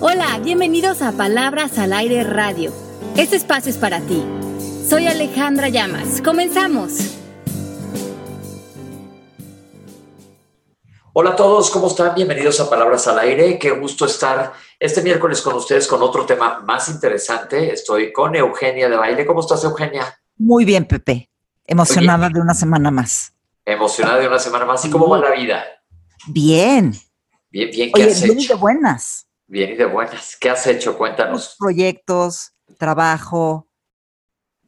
Hola, bienvenidos a Palabras al Aire Radio. Este espacio es para ti. Soy Alejandra Llamas. Comenzamos. Hola a todos, ¿cómo están? Bienvenidos a Palabras al Aire. Qué gusto estar este miércoles con ustedes con otro tema más interesante. Estoy con Eugenia de Baile. ¿Cómo estás, Eugenia? Muy bien, Pepe. Emocionada de una semana más. Emocionada de una semana más. ¿Y cómo va la vida? Bien. Bien, bien. ¿Qué Oye, has hecho? de buenas. Bien y de buenas. ¿Qué has hecho? Cuéntanos. proyectos, trabajo.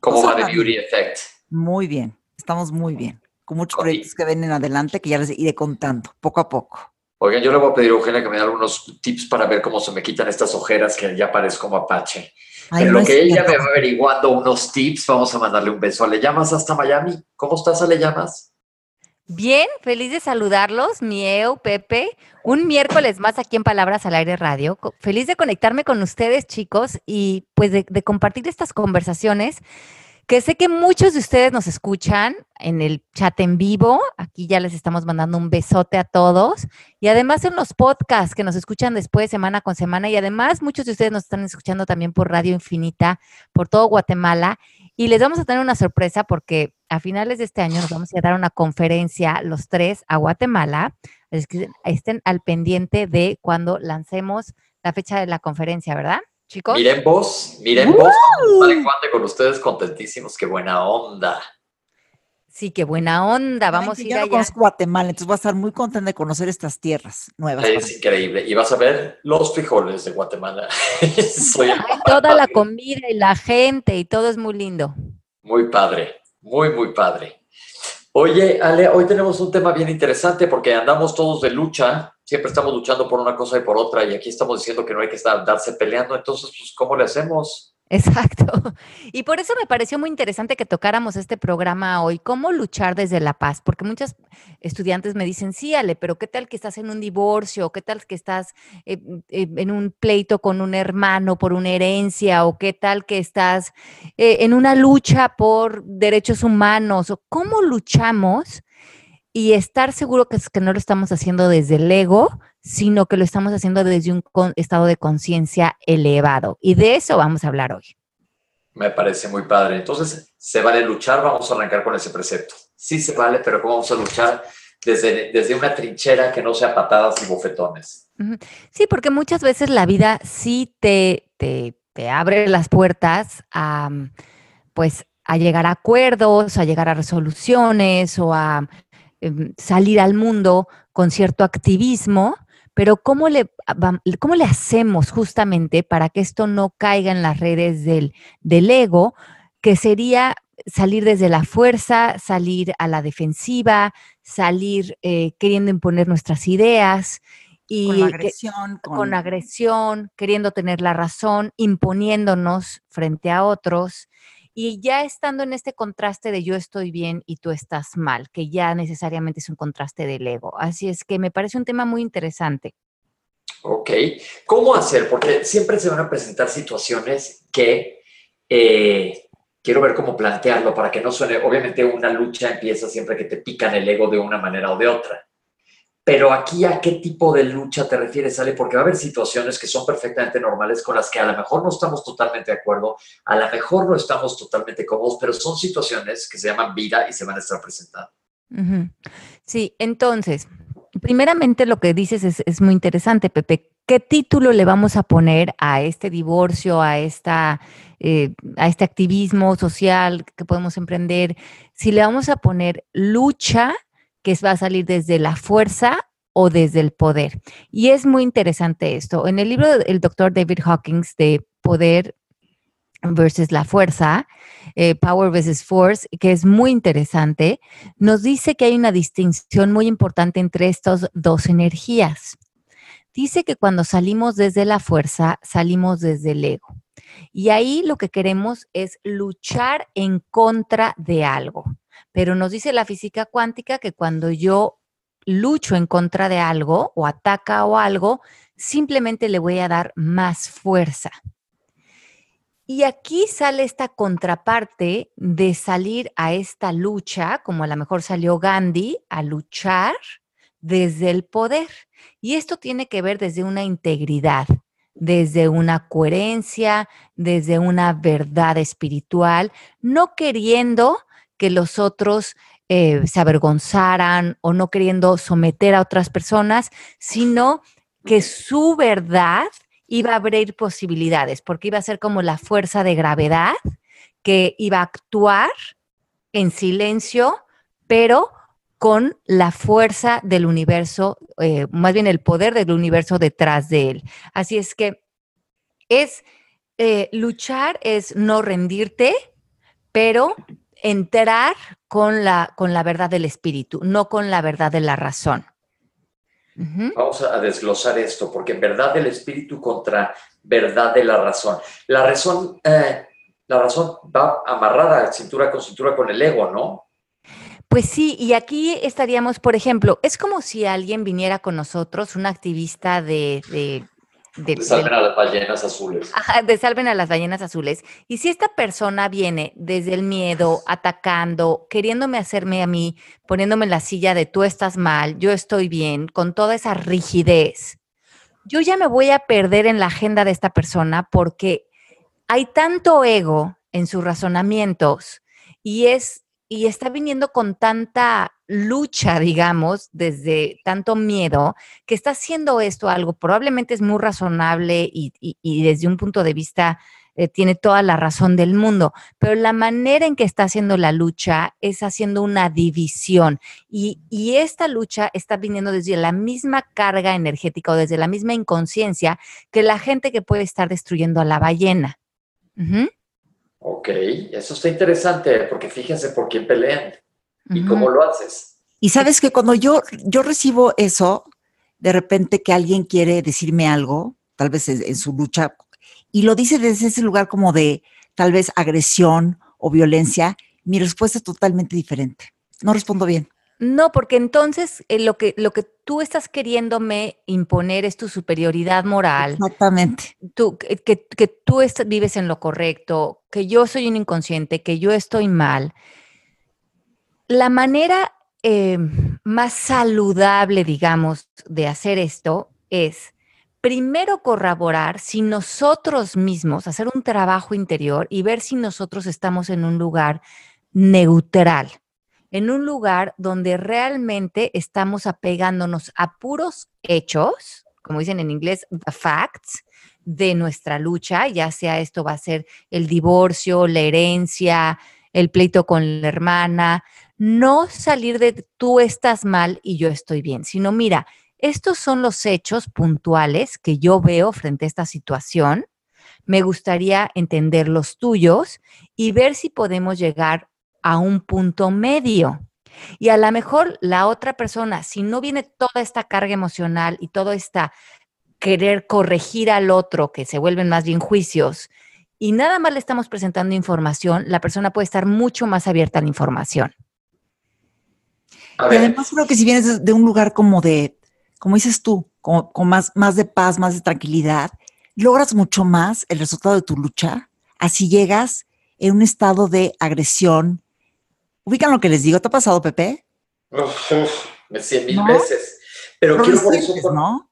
¿Cómo va varias. Beauty Effect? Muy bien. Estamos muy bien. Con muchos proyectos que vienen adelante que ya les iré contando poco a poco. Oigan, yo le voy a pedir a Eugenia que me dé algunos tips para ver cómo se me quitan estas ojeras que ya parezco mapache. Ay, no lo que ella cierto. me va averiguando unos tips, vamos a mandarle un beso. ¿Le llamas hasta Miami? ¿Cómo estás, Ale Llamas? Bien, feliz de saludarlos, Mieu, Pepe. Un miércoles más aquí en Palabras al Aire Radio. Feliz de conectarme con ustedes, chicos, y pues de compartir estas conversaciones que sé que muchos de ustedes nos escuchan en el chat en vivo. Aquí ya les estamos mandando un besote a todos. Y además en los podcasts que nos escuchan después semana con semana. Y además muchos de ustedes nos están escuchando también por Radio Infinita, por todo Guatemala. Y les vamos a tener una sorpresa porque a finales de este año nos vamos a dar una conferencia los tres a Guatemala. Así que estén al pendiente de cuando lancemos la fecha de la conferencia, ¿verdad, chicos? Miren vos, miren vos, estar en con ustedes contentísimos, qué buena onda. Sí, qué buena onda. Vamos a yo ir no allá. conozco Guatemala, entonces voy a estar muy contenta de conocer estas tierras nuevas. Es increíble. Y vas a ver los frijoles de Guatemala. Soy Hay toda la comida y la gente y todo es muy lindo. Muy padre, muy, muy padre. Oye, Ale, hoy tenemos un tema bien interesante porque andamos todos de lucha, siempre estamos luchando por una cosa y por otra, y aquí estamos diciendo que no hay que estar, darse peleando, entonces, pues, ¿cómo le hacemos? Exacto. Y por eso me pareció muy interesante que tocáramos este programa hoy, cómo luchar desde la paz, porque muchos estudiantes me dicen, sí, Ale, pero ¿qué tal que estás en un divorcio? ¿Qué tal que estás eh, eh, en un pleito con un hermano por una herencia? ¿O qué tal que estás eh, en una lucha por derechos humanos? ¿O cómo luchamos? Y estar seguro que, que no lo estamos haciendo desde el ego, sino que lo estamos haciendo desde un con- estado de conciencia elevado. Y de eso vamos a hablar hoy. Me parece muy padre. Entonces, ¿se vale luchar? Vamos a arrancar con ese precepto. Sí se vale, pero ¿cómo vamos a luchar desde, desde una trinchera que no sea patadas y bofetones? Sí, porque muchas veces la vida sí te, te, te abre las puertas a, pues, a llegar a acuerdos, a llegar a resoluciones o a em, salir al mundo con cierto activismo, pero ¿cómo le, cómo le hacemos justamente para que esto no caiga en las redes del, del ego, que sería salir desde la fuerza, salir a la defensiva, salir eh, queriendo imponer nuestras ideas y Con que- agresión, con, con agresión, queriendo tener la razón, imponiéndonos frente a otros y ya estando en este contraste de yo estoy bien y tú estás mal, que ya necesariamente es un contraste del ego. Así es que me parece un tema muy interesante. Ok. ¿Cómo hacer? Porque siempre se van a presentar situaciones que eh, quiero ver cómo plantearlo para que no suene. Obviamente, una lucha empieza siempre que te pican el ego de una manera o de otra. Pero aquí, ¿a qué tipo de lucha te refieres, Ale? Porque va a haber situaciones que son perfectamente normales con las que a lo mejor no estamos totalmente de acuerdo, a lo mejor no estamos totalmente cómodos, pero son situaciones que se llaman vida y se van a estar presentando. Sí, entonces, primeramente lo que dices es, es muy interesante, Pepe. ¿Qué título le vamos a poner a este divorcio, a, esta, eh, a este activismo social que podemos emprender? Si le vamos a poner lucha, que va a salir desde la fuerza o desde el poder. Y es muy interesante esto. En el libro del doctor David Hawkins de Poder versus la Fuerza, eh, Power versus Force, que es muy interesante, nos dice que hay una distinción muy importante entre estas dos energías. Dice que cuando salimos desde la fuerza, salimos desde el ego. Y ahí lo que queremos es luchar en contra de algo. Pero nos dice la física cuántica que cuando yo lucho en contra de algo o ataca o algo, simplemente le voy a dar más fuerza. Y aquí sale esta contraparte de salir a esta lucha, como a lo mejor salió Gandhi, a luchar desde el poder. Y esto tiene que ver desde una integridad, desde una coherencia, desde una verdad espiritual, no queriendo que los otros eh, se avergonzaran o no queriendo someter a otras personas, sino que su verdad iba a abrir posibilidades, porque iba a ser como la fuerza de gravedad que iba a actuar en silencio, pero con la fuerza del universo, eh, más bien el poder del universo detrás de él. Así es que es eh, luchar, es no rendirte, pero entrar con la, con la verdad del espíritu, no con la verdad de la razón. Vamos a desglosar esto, porque verdad del espíritu contra verdad de la razón. La razón, eh, la razón va amarrada cintura con cintura con el ego, ¿no? Pues sí, y aquí estaríamos, por ejemplo, es como si alguien viniera con nosotros, un activista de... de, salven a las ballenas azules. Ajá, de salven a las ballenas azules. Y si esta persona viene desde el miedo, atacando, queriéndome hacerme a mí, poniéndome en la silla de tú estás mal, yo estoy bien, con toda esa rigidez, yo ya me voy a perder en la agenda de esta persona porque hay tanto ego en sus razonamientos y es y está viniendo con tanta lucha, digamos, desde tanto miedo, que está haciendo esto algo, probablemente es muy razonable y, desde un punto de vista eh, tiene toda la razón del mundo, pero la manera en que está haciendo la lucha es haciendo una división y, esta lucha está viniendo desde la misma carga energética o desde la misma inconsciencia que la gente que puede estar destruyendo a la ballena. Ok, eso está interesante, porque fíjense por quién pelean y cómo lo haces. Y sabes que cuando yo, yo recibo eso, de repente que alguien quiere decirme algo, tal vez en, su lucha, y lo dice desde ese lugar como de tal vez agresión o violencia, mi respuesta es totalmente diferente. No respondo bien. No, porque entonces eh, lo, que, lo que tú estás queriéndome imponer es tu superioridad moral. Exactamente. Tú, que, que tú vives en lo correcto, que yo soy un inconsciente, que yo estoy mal. La manera eh, más saludable, digamos, de hacer esto es primero corroborar si nosotros mismos, hacer un trabajo interior y ver si nosotros estamos en un lugar neutral en un lugar donde realmente estamos apegándonos a puros hechos, como dicen en inglés, the facts, de nuestra lucha, ya sea esto va a ser el divorcio, la herencia, el pleito con la hermana, no salir de tú estás mal y yo estoy bien, sino mira, estos son los hechos puntuales que yo veo frente a esta situación. Me gustaría entender los tuyos y ver si podemos llegar a un punto medio. Y a lo mejor la otra persona, si no viene toda esta carga emocional y todo esta querer corregir al otro, que se vuelven más bien juicios, y nada más le estamos presentando información, la persona puede estar mucho más abierta a la información. Y además creo que si vienes de un lugar como de, como dices tú, con más, más de paz, más de tranquilidad, logras mucho más el resultado de tu lucha. Así llegas en un estado de agresión, ¿Ubican lo que les digo? ¿Te ha pasado, Pepe? Cien mil veces. Pero, quiero por eso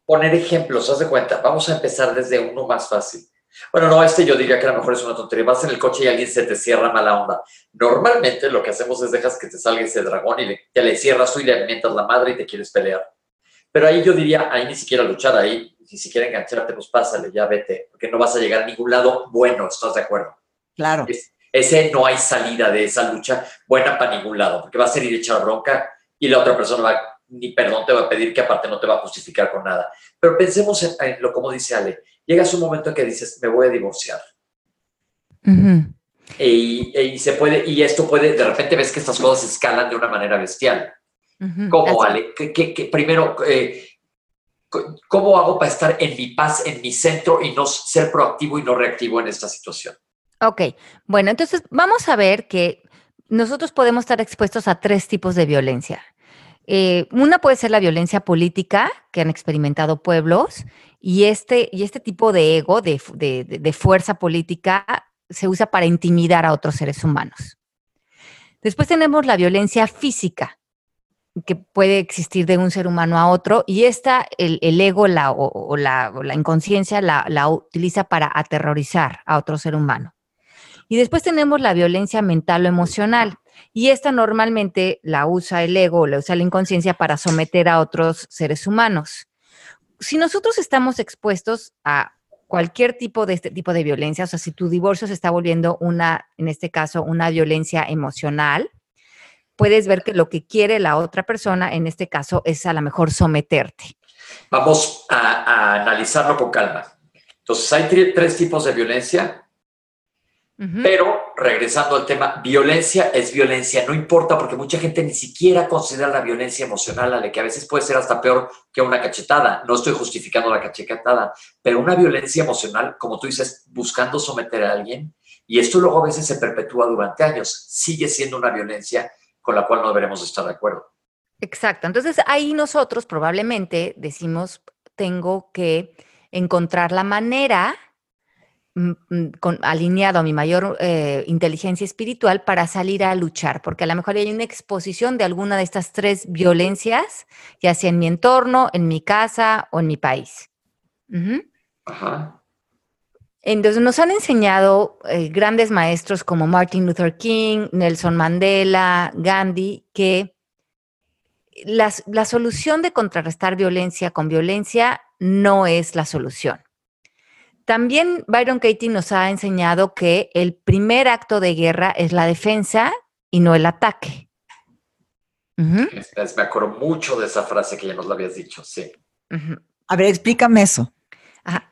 poner ejemplos, haz de cuenta. Vamos a empezar desde uno más fácil. Bueno, no, este yo diría que a lo mejor es una tontería. Vas en el coche y alguien se te cierra mala onda. Normalmente lo que hacemos es dejas que te salga ese dragón y le, te le cierras tú y le alimentas la madre y te quieres pelear. Pero ahí yo diría, ahí ni siquiera luchar, ahí ni siquiera engancharte, pues pásale, ya vete, porque no vas a llegar a ningún lado bueno, ¿estás de acuerdo? Claro ese no hay salida de esa lucha buena para ningún lado, porque va a ser ir a echar bronca y la otra persona va, ni perdón te va a pedir, que aparte no te va a justificar con nada. Pero pensemos en, lo como dice Ale, llegas un momento en que dices, me voy a divorciar. y, se puede, y esto puede, de repente ves que estas cosas escalan de una manera bestial. ¿Cómo, Ale? Primero, eh, ¿cómo hago para estar en mi paz, en mi centro y no ser proactivo y no reactivo en esta situación? Ok, bueno, entonces vamos a ver que nosotros podemos estar expuestos a tres tipos de violencia. Eh, una puede ser la violencia política que han experimentado pueblos y este, y este tipo de ego, de, de fuerza política, se usa para intimidar a otros seres humanos. Después tenemos la violencia física, que puede existir de un ser humano a otro y esta, el, ego la, o, la, inconsciencia la, la, utiliza para aterrorizar a otro ser humano. Y después tenemos la violencia mental o emocional y esta normalmente la usa el ego la usa la inconsciencia para someter a otros seres humanos. Si nosotros estamos expuestos a cualquier tipo de este tipo de violencia, o sea, si tu divorcio se está volviendo una, en este caso, una violencia emocional, puedes ver que lo que quiere la otra persona, en este caso, es a lo mejor someterte. Vamos a, analizarlo con calma. Entonces, hay tres tipos de violencia, pero regresando al tema, violencia es violencia, no importa porque mucha gente ni siquiera considera la violencia emocional, a la que a veces puede ser hasta peor que una cachetada. No estoy justificando la cachetada, pero una violencia emocional, como tú dices, buscando someter a alguien, y esto luego a veces se perpetúa durante años, sigue siendo una violencia con la cual no deberemos estar de acuerdo. Exacto. Entonces ahí nosotros probablemente decimos, tengo que encontrar la manera con, alineado a mi mayor eh, inteligencia espiritual para salir a luchar, porque a lo mejor hay una exposición de alguna de estas tres violencias, ya sea en mi entorno, en mi casa o en mi país. Ajá. Entonces nos han enseñado eh, grandes maestros como Martin Luther King, Nelson Mandela, Gandhi, que la, solución de contrarrestar violencia con violencia no es la solución. También Byron Katie nos ha enseñado que el primer acto de guerra es la defensa y no el ataque. Me acuerdo mucho de esa frase que ya nos la habías dicho, sí. A ver, explícame eso.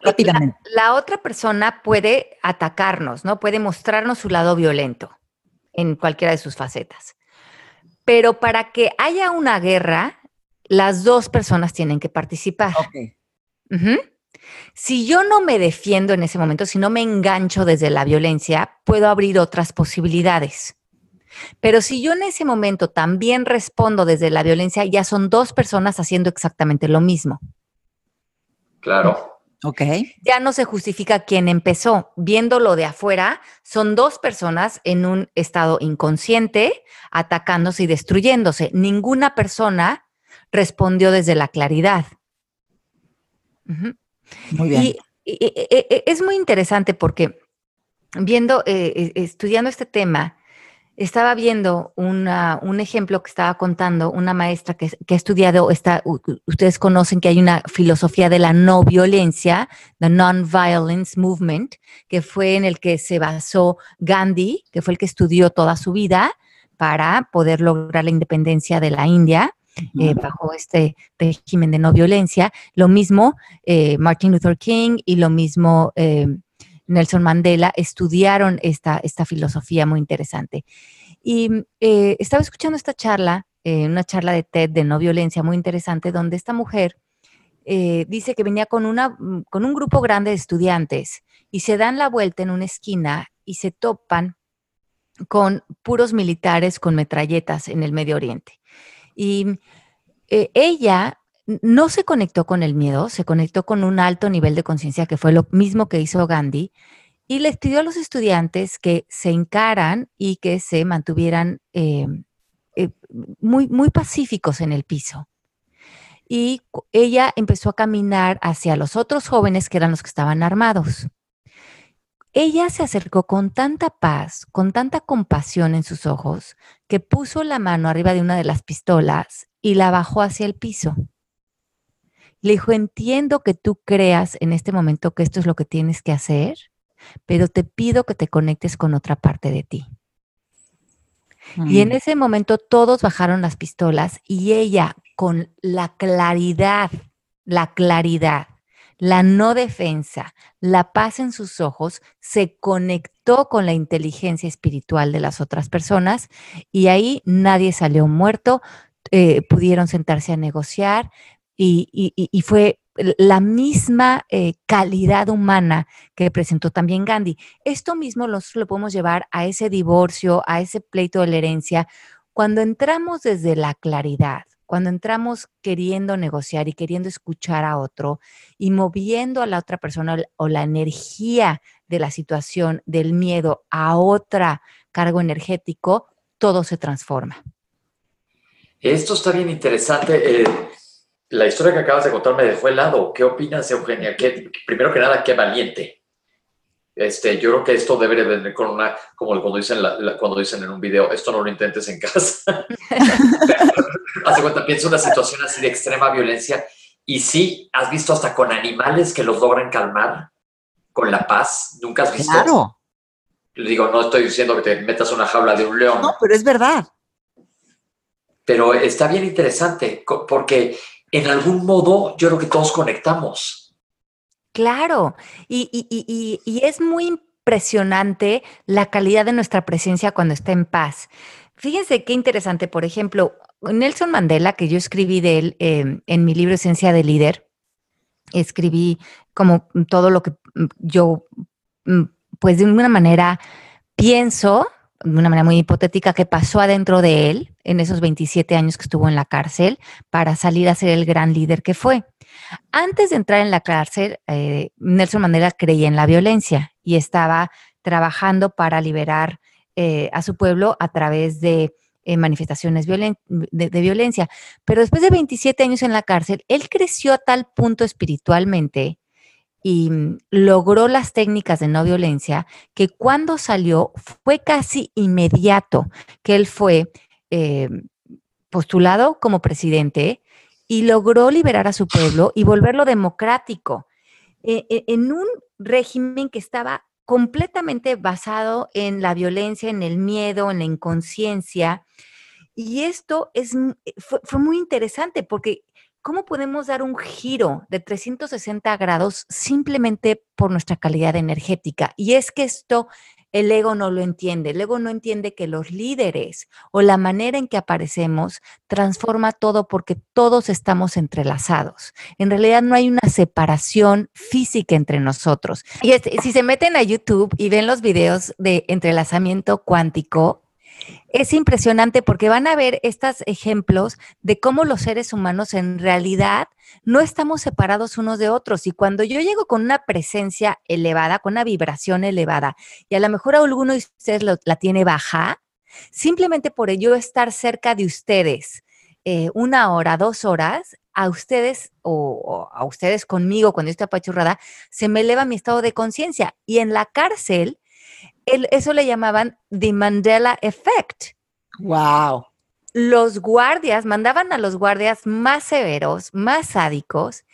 Rápidamente. La, otra persona puede atacarnos, ¿no? Puede mostrarnos su lado violento en cualquiera de sus facetas. Pero para que haya una guerra, las dos personas tienen que participar. Si yo no me defiendo en ese momento, si no me engancho desde la violencia, puedo abrir otras posibilidades. Pero si yo en ese momento también respondo desde la violencia, ya son dos personas haciendo exactamente lo mismo. Claro. Ok. Ya no se justifica quién empezó. Viéndolo de afuera, son dos personas en un estado inconsciente atacándose y destruyéndose. Ninguna persona respondió desde la claridad. Muy bien. Y, es muy interesante porque viendo, eh, eh, estudiando este tema, estaba viendo un ejemplo que estaba contando una maestra que, ha estudiado, ustedes conocen que hay una filosofía de la no violencia, the Non-Violence Movement, que fue en el que se basó Gandhi, que fue el que estudió toda su vida para poder lograr la independencia de la India. Eh, bajo este régimen de no violencia. Lo mismo eh, Martin Luther King y lo mismo eh, Nelson Mandela estudiaron esta, esta filosofía muy interesante. Y eh, estaba escuchando esta charla, una charla de TED de no violencia muy interesante, donde esta mujer eh, dice que venía con, una, con un grupo grande de estudiantes y se dan la vuelta en una esquina y se topan con puros militares con metralletas en el Medio Oriente. Y ella no se conectó con el miedo, se conectó con un alto nivel de conciencia, que fue lo mismo que hizo Gandhi, y les pidió a los estudiantes que se encaran y que se mantuvieran em, eh, muy, muy pacíficos en el piso. Y ella empezó a caminar hacia los otros jóvenes que eran los que estaban armados. Ella se acercó con tanta paz, con tanta compasión en sus ojos, que puso la mano arriba de una de las pistolas y la bajó hacia el piso. Le dijo, entiendo que tú creas en este momento que esto es lo que tienes que hacer, pero te pido que te conectes con otra parte de ti. Y en mm. ese momento todos bajaron las pistolas y ella con la claridad, la claridad, la no defensa, la paz en sus ojos, se conectó con la inteligencia espiritual de las otras personas y ahí nadie salió muerto, eh, pudieron sentarse a negociar, y, fue la misma eh, calidad humana que presentó también Gandhi. Esto mismo lo podemos llevar a ese divorcio, a ese pleito de la herencia, cuando entramos desde la claridad, cuando entramos queriendo negociar y queriendo escuchar a otro y moviendo a la otra persona o la energía de la situación, del miedo a otra cargo energético, todo se transforma. Esto está bien interesante. Eh, la historia que acabas de contar me dejó helado. ¿Qué opinas, Eugenia? primero que nada, qué valiente. Este, yo creo que esto debe de venir con una, como cuando dicen, cuando dicen en un video, esto no lo intentes en casa. Hace cuenta, piensa una situación así de extrema violencia y sí, has visto hasta con animales que los logran calmar con la paz. ¿Nunca has visto? Claro. Le digo, no estoy diciendo que te metas una jaula de un león. No, pero es verdad. Pero está bien interesante porque en algún modo yo creo que todos conectamos. Claro, y, es muy impresionante la calidad de nuestra presencia cuando está en paz. Fíjense qué interesante, por ejemplo, Nelson Mandela, que yo escribí de él em, en mi libro Esencia de Líder, escribí como todo lo que yo, mm, pues de una manera pienso, de una manera muy hipotética, que pasó adentro de él en esos 27 años que estuvo en la cárcel para salir a ser el gran líder que fue. Antes de entrar en la cárcel, eh, Nelson Mandela creía en la violencia y estaba trabajando para liberar eh, a su pueblo a través de eh, manifestaciones de, violencia. Pero después de 27 años en la cárcel, él creció a tal punto espiritualmente y mm, logró las técnicas de no violencia que cuando salió fue casi inmediato que él fue postulado como presidente y logró liberar a su pueblo y volverlo democrático e, e, en un régimen que estaba completamente basado en la violencia, en el miedo, en la inconsciencia. Y esto es, fue, fue muy interesante porque ¿cómo podemos dar un giro de 360 grados simplemente por nuestra calidad energética? Y es que esto el ego no lo entiende. El ego no entiende que los líderes o la manera en que aparecemos transforma todo porque todos estamos entrelazados. En realidad no hay una separación física entre nosotros. Y si se meten a YouTube y ven los videos de entrelazamiento cuántico, es impresionante porque van a ver estos ejemplos de cómo los seres humanos en realidad no estamos separados unos de otros. Y cuando yo llego con una presencia elevada, con una vibración elevada, y a lo mejor alguno de ustedes la tiene baja, simplemente por ello estar cerca de ustedes eh, una hora, dos horas, a ustedes o, a ustedes conmigo cuando yo estoy apachurrada, se me eleva mi estado de conciencia. Y en la cárcel, eso le llamaban the Mandela Effect. Wow. Los guardias mandaban a los guardias más severos, más sádicos,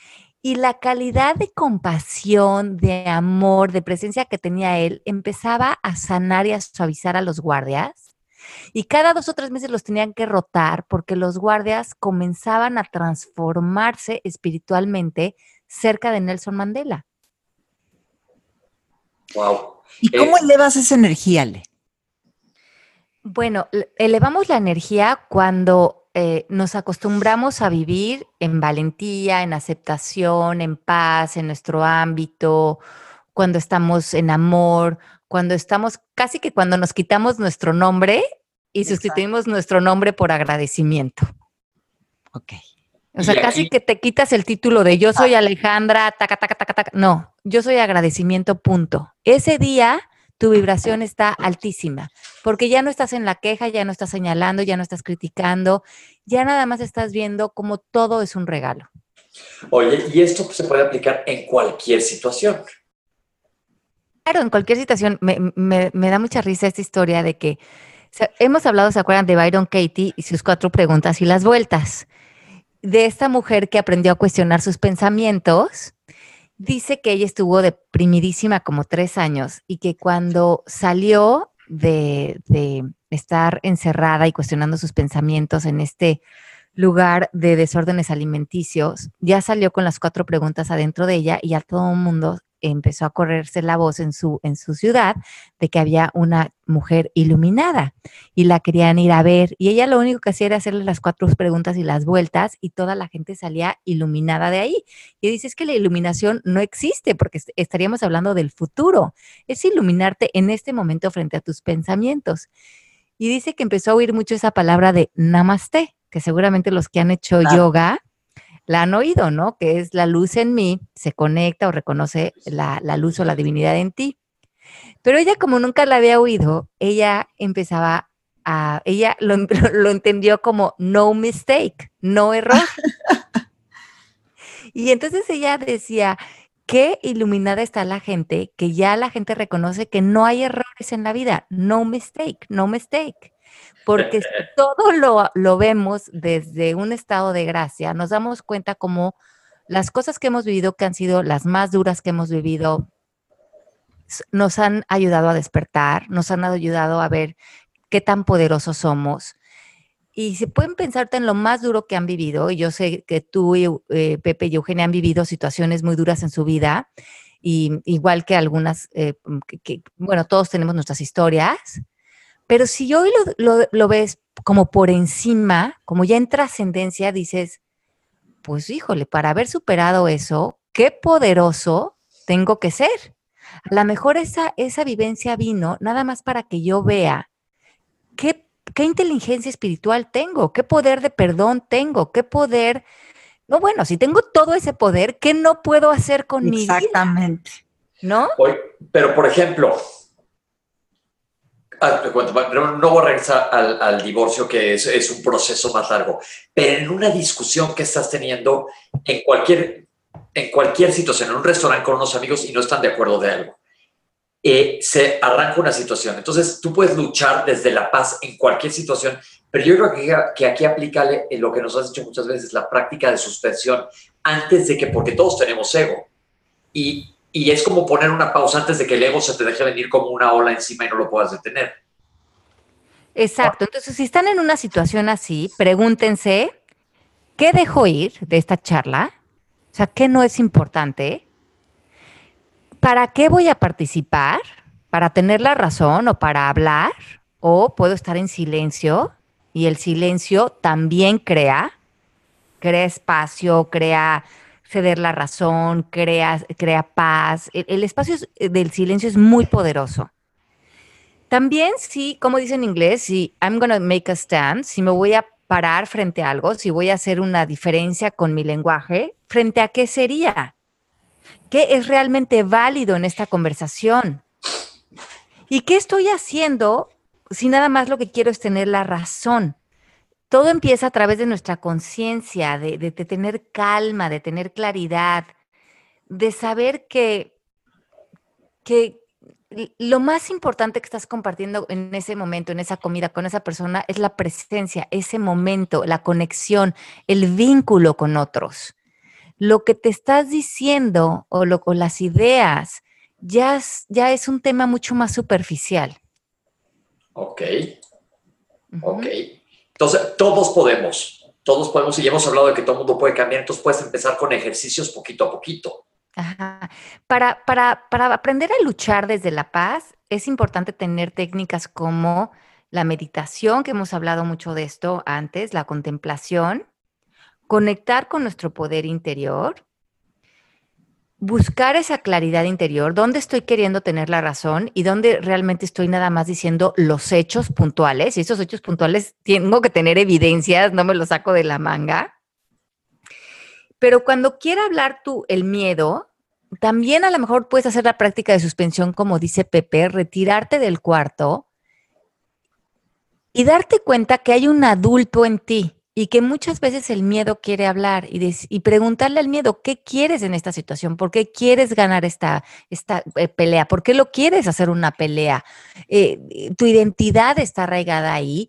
y la calidad de compasión, de amor, de presencia que tenía él empezaba a sanar y a suavizar a los guardias. Y cada dos o tres meses los tenían que rotar porque los guardias comenzaban a transformarse espiritualmente cerca de Nelson Mandela. Wow. ¿Y cómo elevas esa energía, Ale? Bueno, elevamos la energía cuando eh, nos acostumbramos a vivir en valentía, en aceptación, en paz, en nuestro ámbito, cuando estamos en amor, cuando estamos, casi que cuando nos quitamos nuestro nombre y sustituimos nuestro nombre por agradecimiento. Ok. O sea, casi que te quitas el título de yo soy Alejandra, taca, taca, taca, taca. No, yo soy agradecimiento, punto. Ese día tu vibración está altísima, porque ya no estás en la queja, ya no estás señalando, ya no estás criticando, ya nada más estás viendo como todo es un regalo. Oye, y esto se puede aplicar en cualquier situación. Claro, en cualquier situación. Me, da mucha risa esta historia de que hemos hablado, ¿se acuerdan de Byron Katie y sus cuatro preguntas y las vueltas? De esta mujer que aprendió a cuestionar sus pensamientos, dice que ella estuvo deprimidísima como tres años y que cuando salió de, estar encerrada y cuestionando sus pensamientos en este lugar de desórdenes alimenticios, ya salió con las cuatro preguntas adentro de ella y a todo el mundo empezó a correrse la voz en su, en su ciudad de que había una mujer iluminada y la querían ir a ver y ella lo único que hacía era hacerle las cuatro preguntas y las vueltas y toda la gente salía iluminada de ahí. Y dice, es que la iluminación no existe porque estaríamos hablando del futuro, es iluminarte en este momento frente a tus pensamientos. Y dice que empezó a oír mucho esa palabra de namaste, que seguramente los que han hecho yoga la han oído, ¿no? Que es la luz en mí, se conecta o reconoce la, luz o la divinidad en ti. Pero ella, como nunca la había oído, ella empezaba ella lo, lo, entendió como no mistake, no error. y entonces ella decía, qué iluminada está la gente, que ya la gente reconoce que no hay errores en la vida, no mistake, no mistake. Porque si todo lo, lo vemos desde un estado de gracia, nos damos cuenta como las cosas que hemos vivido, que han sido las más duras que hemos vivido, nos han ayudado a despertar, nos han ayudado a ver qué tan poderosos somos. Y se pueden pensarte en lo más duro que han vivido, y yo sé que tú, y, eh, Pepe y Eugenia han vivido situaciones muy duras en su vida, y igual que algunas, eh, que, bueno, todos tenemos nuestras historias, pero si hoy lo, lo, lo ves como por encima, como ya en trascendencia, dices, pues híjole, para haber superado eso, qué poderoso tengo que ser. A lo mejor esa, esa vivencia vino nada más para que yo vea qué, qué inteligencia espiritual tengo, qué poder de perdón tengo, qué poder... No, bueno, si tengo todo ese poder, ¿qué no puedo hacer con mi vida? Exactamente. ¿No? Pero, por ejemplo, no voy a regresar al, divorcio, que es, un proceso más largo, pero en una discusión que estás teniendo en cualquier, en cualquier situación, en un restaurante con unos amigos y no están de acuerdo de algo, eh, se arranca una situación. Entonces, tú puedes luchar desde la paz en cualquier situación, pero yo creo que, que aquí aplica lo que nos has dicho muchas veces, la práctica de suspensión, antes de que, porque todos tenemos ego. Y, y es como poner una pausa antes de que el ego se te deje venir como una ola encima y no lo puedas detener. Exacto. Entonces, si están en una situación así, pregúntense, ¿qué dejo ir de esta charla? O sea, ¿qué no es importante? ¿Para qué voy a participar? ¿Para tener la razón o para hablar? ¿O puedo estar en silencio? Y el silencio también crea, crea espacio, crea ceder la razón, crea, crea paz. El, espacio del silencio es muy poderoso. También, sí, como dice en inglés, si I'm to make a stand, si me voy a parar frente a algo, si voy a hacer una diferencia con mi lenguaje, ¿frente a qué sería? ¿Qué es realmente válido en esta conversación? ¿Y qué estoy haciendo si nada más lo que quiero es tener la razón? Todo empieza a través de nuestra conciencia, de, de, tener calma, de tener claridad, de saber que, que, lo más importante que estás compartiendo en ese momento, en esa comida con esa persona, es la presencia, ese momento, la conexión, el vínculo con otros. Lo que te estás diciendo o, lo, las ideas ya es, ya es un tema mucho más superficial. Ok. Ok. Entonces, todos podemos, todos podemos, y ya hemos hablado de que todo el mundo puede cambiar, entonces puedes empezar con ejercicios poquito a poquito. Para, para, para aprender a luchar desde la paz, es importante tener técnicas como la meditación, que hemos hablado mucho de esto antes, la contemplación, conectar con nuestro poder interior, buscar esa claridad interior, dónde estoy queriendo tener la razón y dónde realmente estoy nada más diciendo los hechos puntuales. Y esos hechos puntuales tengo que tener evidencias, no me los saco de la manga. Pero cuando quiera hablar tú el miedo, también a lo mejor puedes hacer la práctica de suspensión, como dice Pepe, retirarte del cuarto y darte cuenta que hay un adulto en ti y que muchas veces el miedo quiere hablar y, preguntarle al miedo, ¿qué quieres en esta situación? ¿Por qué quieres ganar esta, esta eh, pelea? ¿Por qué lo quieres hacer una pelea? Eh, tu identidad está arraigada ahí.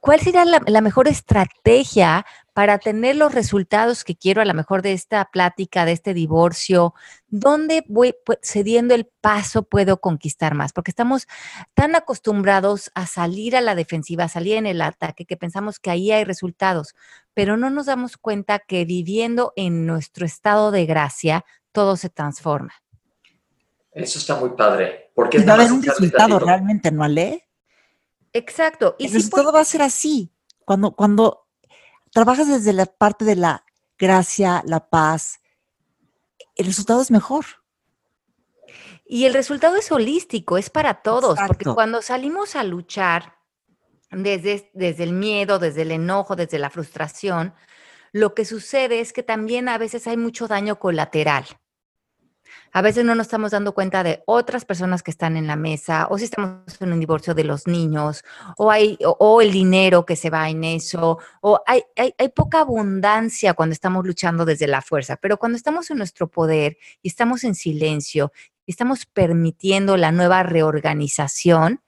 ¿Cuál sería la mejor estrategia para tener los resultados que quiero a lo mejor de esta plática, de este divorcio, ¿dónde voy cediendo el paso puedo conquistar más? Porque estamos tan acostumbrados a salir a la defensiva, a salir en el ataque, que pensamos que ahí hay resultados, pero no nos damos cuenta que viviendo en nuestro estado de gracia, todo se transforma. Eso está muy padre. Porque va a haber un resultado realmente, ¿no, Ale? Exacto. Y si todo va a ser así. Cuando, cuando trabajas desde la parte de la gracia, la paz, el resultado es mejor. Y el resultado es holístico, es para todos, porque cuando salimos a luchar desde, desde el miedo, desde el enojo, desde la frustración, lo que sucede es que también a veces hay mucho daño colateral. A veces no nos estamos dando cuenta de otras personas que están en la mesa, o si estamos en un divorcio de los niños, o, hay, o, el dinero que se va en eso, o hay, hay, hay, poca abundancia cuando estamos luchando desde la fuerza, pero cuando estamos en nuestro poder y estamos en silencio y estamos permitiendo la nueva reorganización,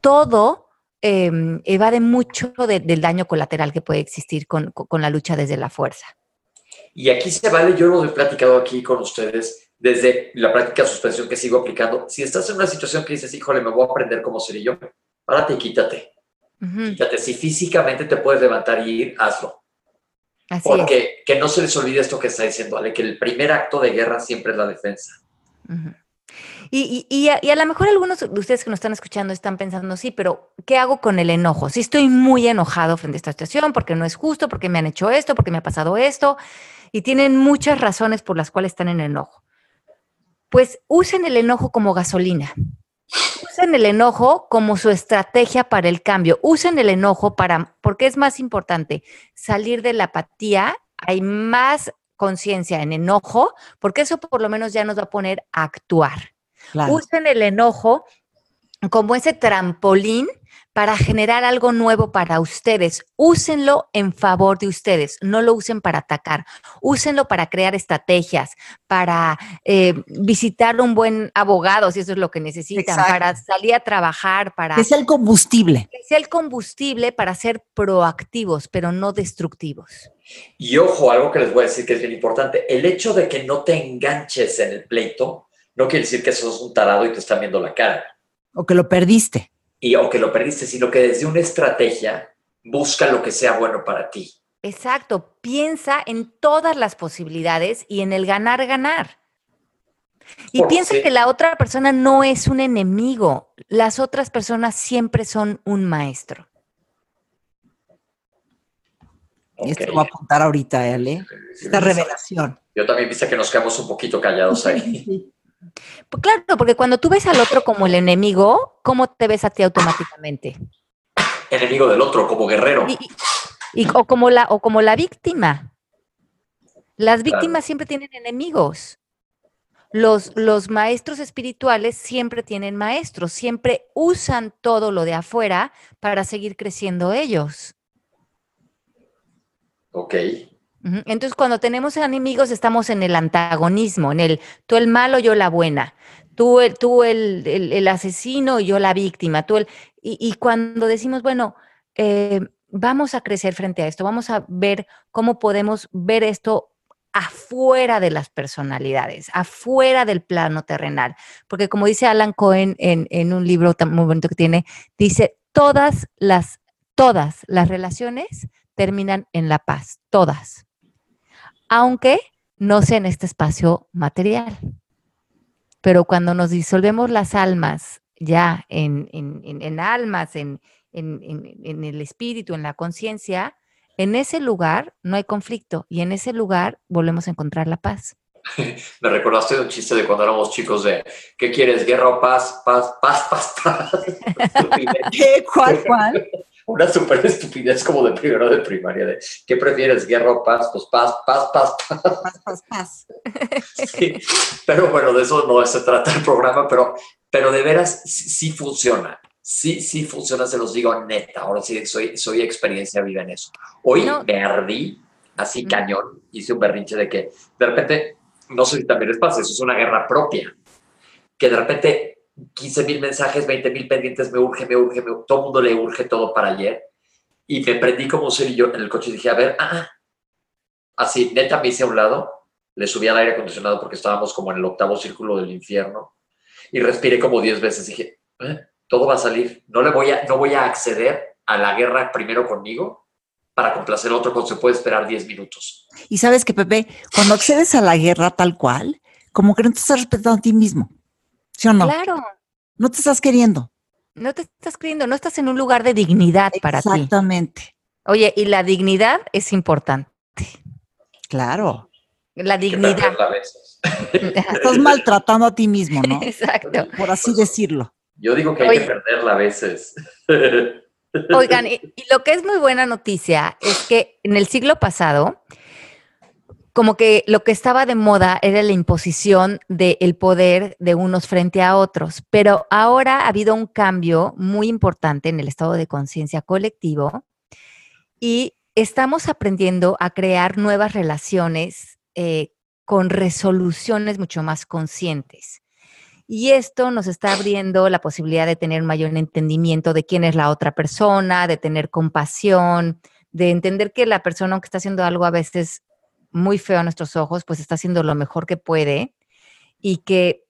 todo eh, evade mucho del daño colateral que puede existir con, con la lucha desde la fuerza. Y aquí se vale, yo lo he platicado aquí con ustedes, desde la práctica de suspensión que sigo aplicando, si estás en una situación que dices, híjole, me voy a aprender cómo ser yo, párate y quítate. Quítate. Si físicamente te puedes levantar y ir, hazlo. Porque que no se les olvide esto que está diciendo, ¿vale? que el primer acto de guerra siempre es la defensa. y, y, a, y, a, lo mejor algunos de ustedes que nos están escuchando están pensando, sí, pero ¿qué hago con el enojo? Si estoy muy enojado frente a esta situación, porque no es justo, porque me han hecho esto, porque me ha pasado esto, y tienen muchas razones por las cuales están en enojo pues usen el enojo como gasolina. Usen el enojo como su estrategia para el cambio. Usen el enojo para, porque es más importante, salir de la apatía. Hay más conciencia en enojo, porque eso por lo menos ya nos va a poner a actuar. Usen el enojo como ese trampolín para generar algo nuevo para ustedes. Úsenlo en favor de ustedes, no lo usen para atacar. Úsenlo para crear estrategias, para eh, visitar un buen abogado, si eso es lo que necesitan, para salir a trabajar, para... Que sea el combustible. Que sea el combustible para ser proactivos, pero no destructivos. Y ojo, algo que les voy a decir que es bien importante, el hecho de que no te enganches en el pleito no quiere decir que sos un tarado y te están viendo la cara. O que lo perdiste y o que lo perdiste, sino que desde una estrategia busca lo que sea bueno para ti. Exacto, piensa en todas las posibilidades y en el ganar, ganar. Y piensa que la otra persona no es un enemigo, las otras personas siempre son un maestro. Y esto va a apuntar ahorita, Ale, esta revelación. Yo también viste que nos quedamos un poquito callados ahí. Pues claro, porque cuando tú ves al otro como el enemigo, ¿cómo te ves a ti automáticamente? Enemigo del otro, como guerrero. Y, o, como la, o como la víctima. Las víctimas siempre tienen enemigos. Los, los maestros espirituales siempre tienen maestros, siempre usan todo lo de afuera para seguir creciendo ellos. Ok. Entonces, cuando tenemos enemigos, estamos en el antagonismo, en el tú el malo, yo la buena, tú el, tú el, el, asesino y yo la víctima, tú el, y, cuando decimos, bueno, eh, vamos a crecer frente a esto, vamos a ver cómo podemos ver esto afuera de las personalidades, afuera del plano terrenal. Porque como dice Alan Cohen en, en un libro tan muy bonito que tiene, dice, todas las, todas las relaciones terminan en la paz, todas aunque no sea en este espacio material. Pero cuando nos disolvemos las almas ya en, almas, en, el espíritu, en la conciencia, en ese lugar no hay conflicto y en ese lugar volvemos a encontrar la paz. Me recordaste de un chiste de cuando éramos chicos de ¿qué quieres? ¿Guerra o paz? Paz, paz, paz, paz. ¿Qué? ¿Cuál, cuál? Una súper estupidez como de primero de primaria, de ¿qué prefieres, guerra o paz? Pues paz, paz, paz, paz. Paz, paz, paz. pero bueno, de eso no se trata el programa, pero, pero de veras sí, funciona. Sí, sí funciona, se los digo neta. Ahora sí soy, soy experiencia viva en eso. Hoy me ardí así cañón, hice un berrinche de que de repente, no sé si también les pasa, eso es una guerra propia, que de repente 15 mil mensajes, 20 mil pendientes, me urge, me urge, me, todo el mundo le urge todo para ayer. Y me prendí como un cerillo en el coche y dije, a ver, ah, así, neta me hice a un lado, le subí al aire acondicionado porque estábamos como en el octavo círculo del infierno y respiré como 10 veces. Dije, eh, todo va a salir, no, le voy a, no voy a acceder a la guerra primero conmigo para complacer al otro cuando se puede esperar 10 minutos. Y sabes que, Pepe, cuando accedes a la guerra tal cual, como que no te estás respetando a ti mismo. ¿Sí o no? Claro. No te estás queriendo. No te estás queriendo, no estás en un lugar de dignidad para ti. Exactamente. Oye, y la dignidad es importante. Claro. La dignidad. Estás maltratando a ti mismo, ¿no? Exacto. Por así decirlo. Yo digo que hay que perderla a veces. Oigan, y, lo que es muy buena noticia es que en el siglo pasado, como que lo que estaba de moda era la imposición del poder de unos frente a otros, pero ahora ha habido un cambio muy importante en el estado de conciencia colectivo y estamos aprendiendo a crear nuevas relaciones eh, con resoluciones mucho más conscientes. Y esto nos está abriendo la posibilidad de tener mayor entendimiento de quién es la otra persona, de tener compasión, de entender que la persona que está haciendo algo a veces muy feo a nuestros ojos, pues está haciendo lo mejor que puede y que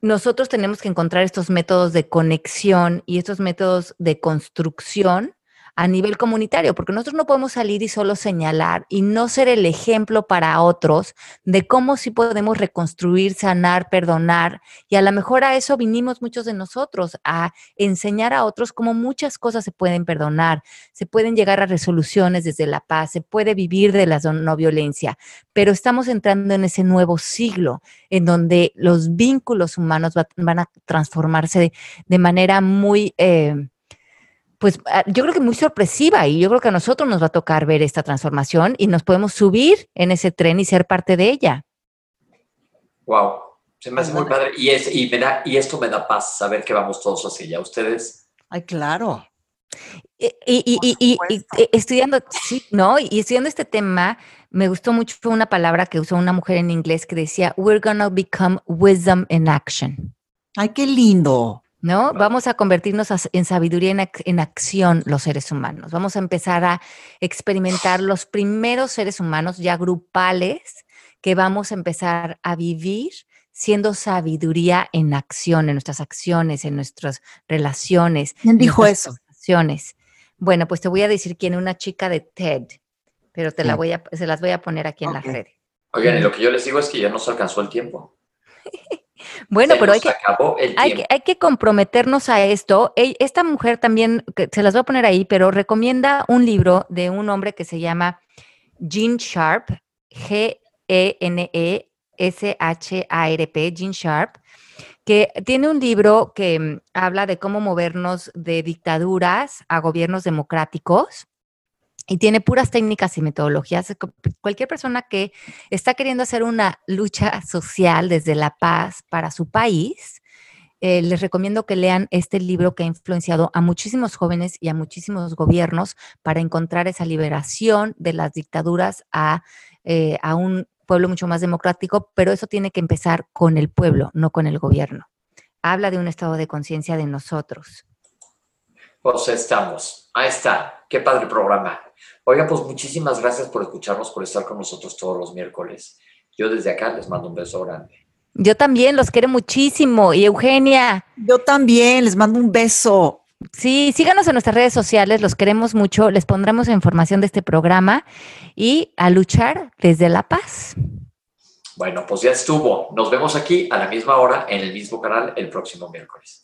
nosotros tenemos que encontrar estos métodos de conexión y estos métodos de construcción a nivel comunitario, porque nosotros no podemos salir y solo señalar y no ser el ejemplo para otros de cómo sí podemos reconstruir, sanar, perdonar. Y a lo mejor a eso vinimos muchos de nosotros, a enseñar a otros cómo muchas cosas se pueden perdonar, se pueden llegar a resoluciones desde la paz, se puede vivir de la no violencia, pero estamos entrando en ese nuevo siglo en donde los vínculos humanos van a transformarse de, manera muy... Eh, pues ah, yo creo que muy sorpresiva y yo creo que a nosotros nos va a tocar ver esta transformación y nos podemos subir en ese tren y ser parte de ella. Wow, se me hace muy padre y, es, y, me da, y esto me da paz saber que vamos todos hacia allá. ¿Ustedes? Ay, claro. Y, y, y, y, estudiando, sí, ¿no? Y estudiando este tema, me gustó mucho una palabra que usó una mujer en inglés que decía, we're gonna become wisdom in action. Ay, qué lindo. ¿No? Vamos a convertirnos en sabiduría en, acción los seres humanos. Vamos a empezar a experimentar los primeros seres humanos ya grupales que vamos a empezar a vivir siendo sabiduría en acción, en nuestras acciones, en nuestras relaciones. ¿Quién dijo eso? Bueno, pues te voy a decir quién, una chica de TED, pero te la voy a, se las voy a poner aquí en la red. Oigan, y lo que yo les digo es que ya no se alcanzó el tiempo. Bueno, pero hay que, hay que, comprometernos a esto. Esta mujer también, se las voy a poner ahí, pero recomienda un libro de un hombre que se llama Gene Sharp, G-E-N-E-S-H-A-R-P, Gene Sharp, que tiene un libro que mm, habla de cómo movernos de dictaduras a gobiernos democráticos y tiene puras técnicas y metodologías. Cualquier persona que está queriendo hacer una lucha social desde la paz para su país, eh, les recomiendo que lean este libro que ha influenciado a muchísimos jóvenes y a muchísimos gobiernos para encontrar esa liberación de las dictaduras a, eh, a un pueblo mucho más democrático, pero eso tiene que empezar con el pueblo, no con el gobierno. Habla de un estado de conciencia de nosotros. Pues estamos. Ahí está. Qué padre programa. Oiga, pues muchísimas gracias por escucharnos, por estar con nosotros todos los miércoles. Yo desde acá les mando un beso grande. Yo también los quiero muchísimo. Y Eugenia. Yo también les mando un beso. Sí, síganos en nuestras redes sociales, los queremos mucho, les pondremos información de este programa y a luchar desde la paz. Bueno, pues ya estuvo. Nos vemos aquí a la misma hora en el mismo canal el próximo miércoles.